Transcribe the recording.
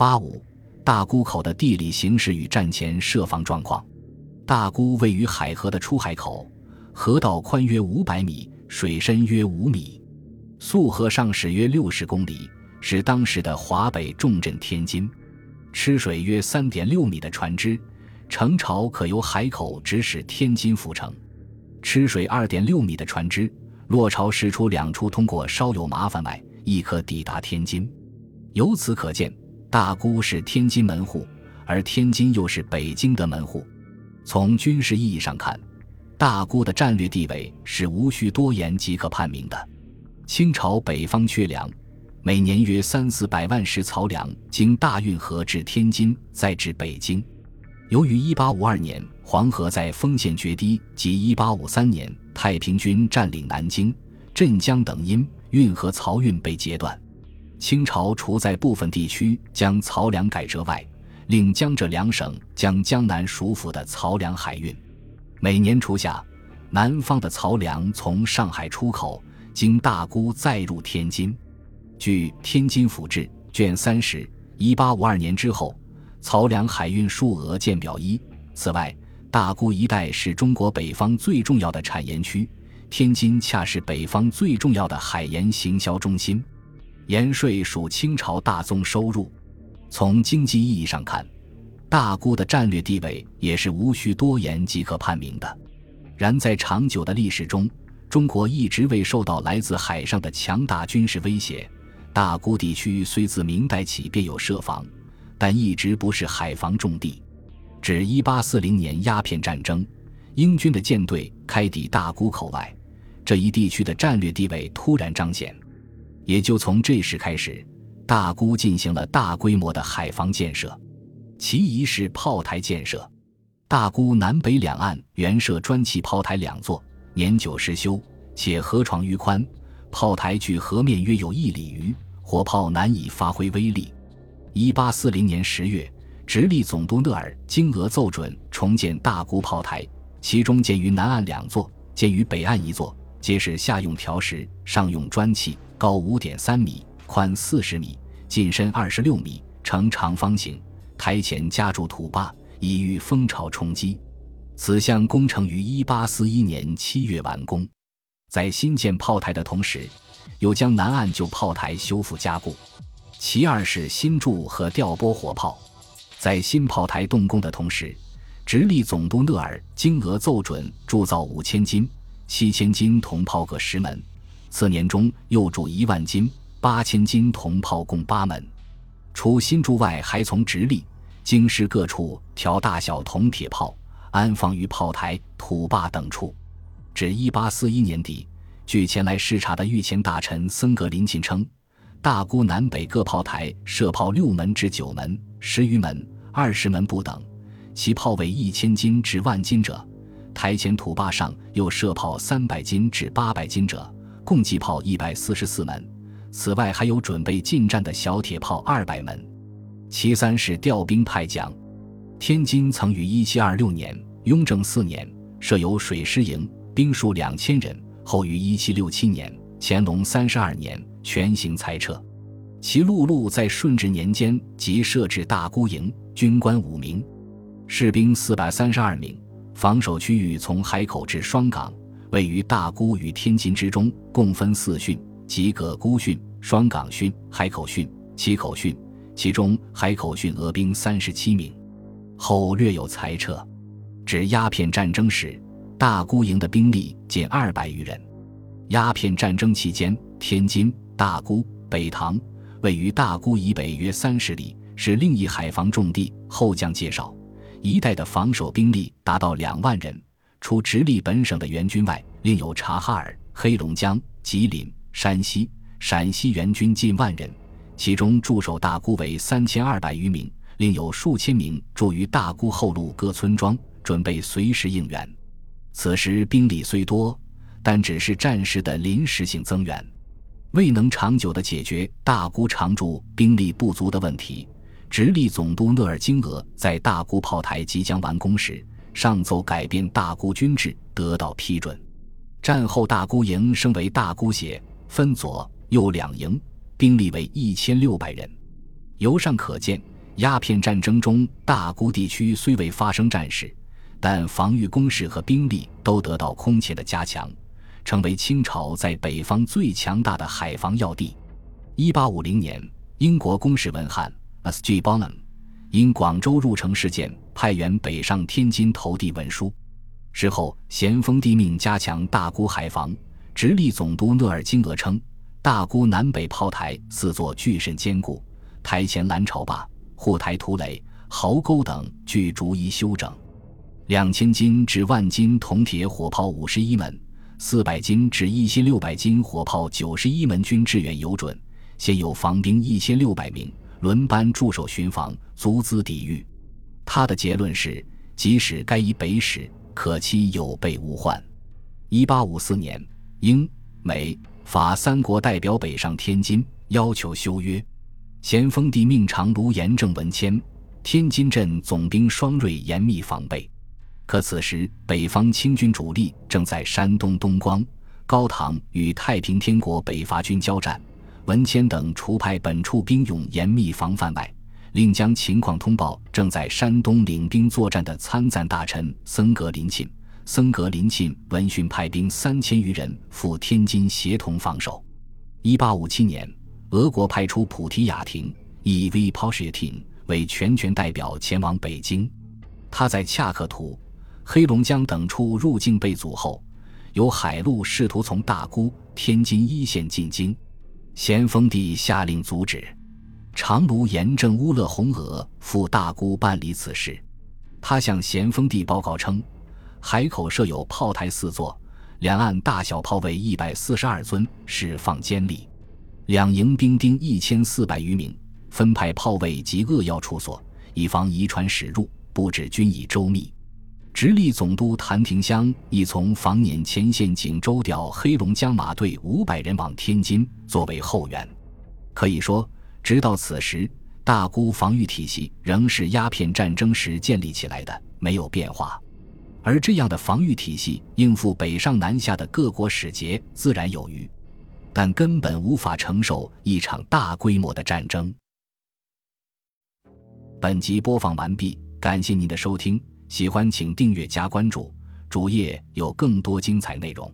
八五大沽口的地理形势与战前设防状况。大沽位于海河的出海口，河道宽约五百米，水深约五米，溯河上驶约六十公里，是当时的华北重镇天津。吃水约三点六米的船只，程朝可由海口直驶天津府城；吃水二点六米的船只，落朝驶出两处，通过稍有麻烦外，亦可抵达天津。由此可见，大沽是天津门户，而天津又是北京的门户。从军事意义上看，大沽的战略地位是无需多言即可判明的。清朝北方缺粮，每年约三四百万石漕粮经大运河至天津，再至北京。由于1852年黄河在丰县决堤及1853年太平军占领南京、镇江等因，运河漕运被截断。清朝除在部分地区将漕粮改折外，令江浙两省将江南属府的漕粮海运。每年初夏，南方的漕粮从上海出口，经大沽再入天津。据《天津府志》卷三十，一八五二年之后，漕粮海运数额见表一。此外，大沽一带是中国北方最重要的产盐区，天津恰是北方最重要的海盐行销中心。盐税属清朝大宗收入。从经济意义上看，大沽的战略地位也是无需多言即可判明的。然在长久的历史中，中国一直未受到来自海上的强大军事威胁。大沽地区虽自明代起便有设防，但一直不是海防重地。至1840年鸦片战争，英军的舰队开抵大沽口外，这一地区的战略地位突然彰显。也就从这时开始，大沽进行了大规模的海防建设。其一是炮台建设。大沽南北两岸原设砖砌炮台两座，年久失修，且河床愈宽。炮台距河面约有一里余，火炮难以发挥威力。一八四零年十月，直隶总督讷尔经俄奏准重建大沽炮台，其中建于南岸两座，建于北岸一座，皆是下用条石，上用砖砌，高五点三米，宽四十米，进深二十六米，呈长方形。台前加筑土坝，以御风潮冲击。此项工程于一八四一年七月完工。在新建炮台的同时，又将南岸旧炮台修复加固。其二是新筑和调拨火炮。在新炮台动工的同时，直隶总督讷尔经额奏准铸造五千斤、七千斤铜炮各十门。次年中又铸一万斤、八千斤铜炮共八门。除新铸外，还从直隶、京师各处调大小铜铁炮，安放于炮台、土坝等处。至一八四一年底，据前来视察的御前大臣森格林沁称，大沽南北各炮台射炮六门至九门、十余门、二十门不等，其炮为一千斤至万斤者；台前土坝上又设炮三百斤至八百斤者，共计炮一百四十四门。此外，还有准备进战的小铁炮二百门。其三是调兵派将，天津曾于一七二六年（雍正四年）设有水师营。兵数两千人，后于一七六七年（乾隆三十二年）全行裁撤。其陆路在顺治年间即设置大沽营，军官五名，士兵四百三十二名。防守区域从海口至双港，位于大沽与天津之中，共分四汛，即葛沽汛、双港汛、海口汛、七口汛。其中海口汛俄兵三十七名，后略有裁撤。至鸦片战争时。大沽营的兵力仅二百余人。鸦片战争期间，天津、大沽、北塘位于大沽以北约三十里，是另一海防重地。后将介绍，一带的防守兵力达到两万人，除直隶本省的援军外，另有察哈尔、黑龙江、吉林、山西、陕西援军近万人，其中驻守大沽为三千二百余名，另有数千名驻于大沽后路各村庄，准备随时应援。此时兵力虽多，但只是战时的临时性增援，未能长久地解决大沽常驻兵力不足的问题。直隶总督讷尔金额在大沽炮台即将完工时，上奏改变大沽军制，得到批准。战后大沽营升为大沽协，分左右两营，兵力为一千六百人。由上可见，鸦片战争中，大沽地区虽未发生战事，但防御工事和兵力都得到空前的加强，成为清朝在北方最强大的海防要地。一八五零年，英国公使文翰 S.G. Bonham 因广州入城事件，派员北上天津投递文书。事后，咸丰帝命加强大沽海防，直隶总督讷尔金额称，大沽南北炮台四座巨甚坚固，台前拦潮坝。护台土垒、壕沟等俱逐一修整，两千斤至万斤铜铁火炮五十一门，四百斤至一千六百斤火炮九十一门均支援有准，现有防兵一千六百名，轮班驻守巡防，足资抵御。他的结论是：即使该以北使，可期有备无患。一八五四年，英、美、法三国代表北上天津，要求修约。咸丰帝命长卢延正文签，天津镇总兵双瑞严密防备。可此时北方清军主力正在山东东光、高唐与太平天国北伐军交战，文谦等除派本处兵勇严密防范外，另将情况通报正在山东领兵作战的参赞大臣森格林沁。森格林沁闻讯派兵三千余人赴天津协同防守。一八五七年。俄国派出普提亚廷 （E.V. p o s h i t i n 为全权代表前往北京。他在恰克图、黑龙江等处入境被阻后，由海路试图从大沽、天津一线进京。咸丰帝下令阻止。长卢严正乌勒洪额赴大沽办理此事。他向咸丰帝报告称，海口设有炮台四座，两岸大小炮位一百四十二尊，释放坚利。两营兵丁一千四百余名，分派炮位及扼要处所，以防遗传驶入。布置均已周密。直隶总督谭廷香已从防捻前线锦州调黑龙江马队五百人往天津作为后援。可以说，直到此时，大沽防御体系仍是鸦片战争时建立起来的，没有变化。而这样的防御体系应付北上南下的各国使节，自然有余。但根本无法承受一场大规模的战争。本集播放完毕，感谢您的收听，喜欢请订阅加关注，主页有更多精彩内容。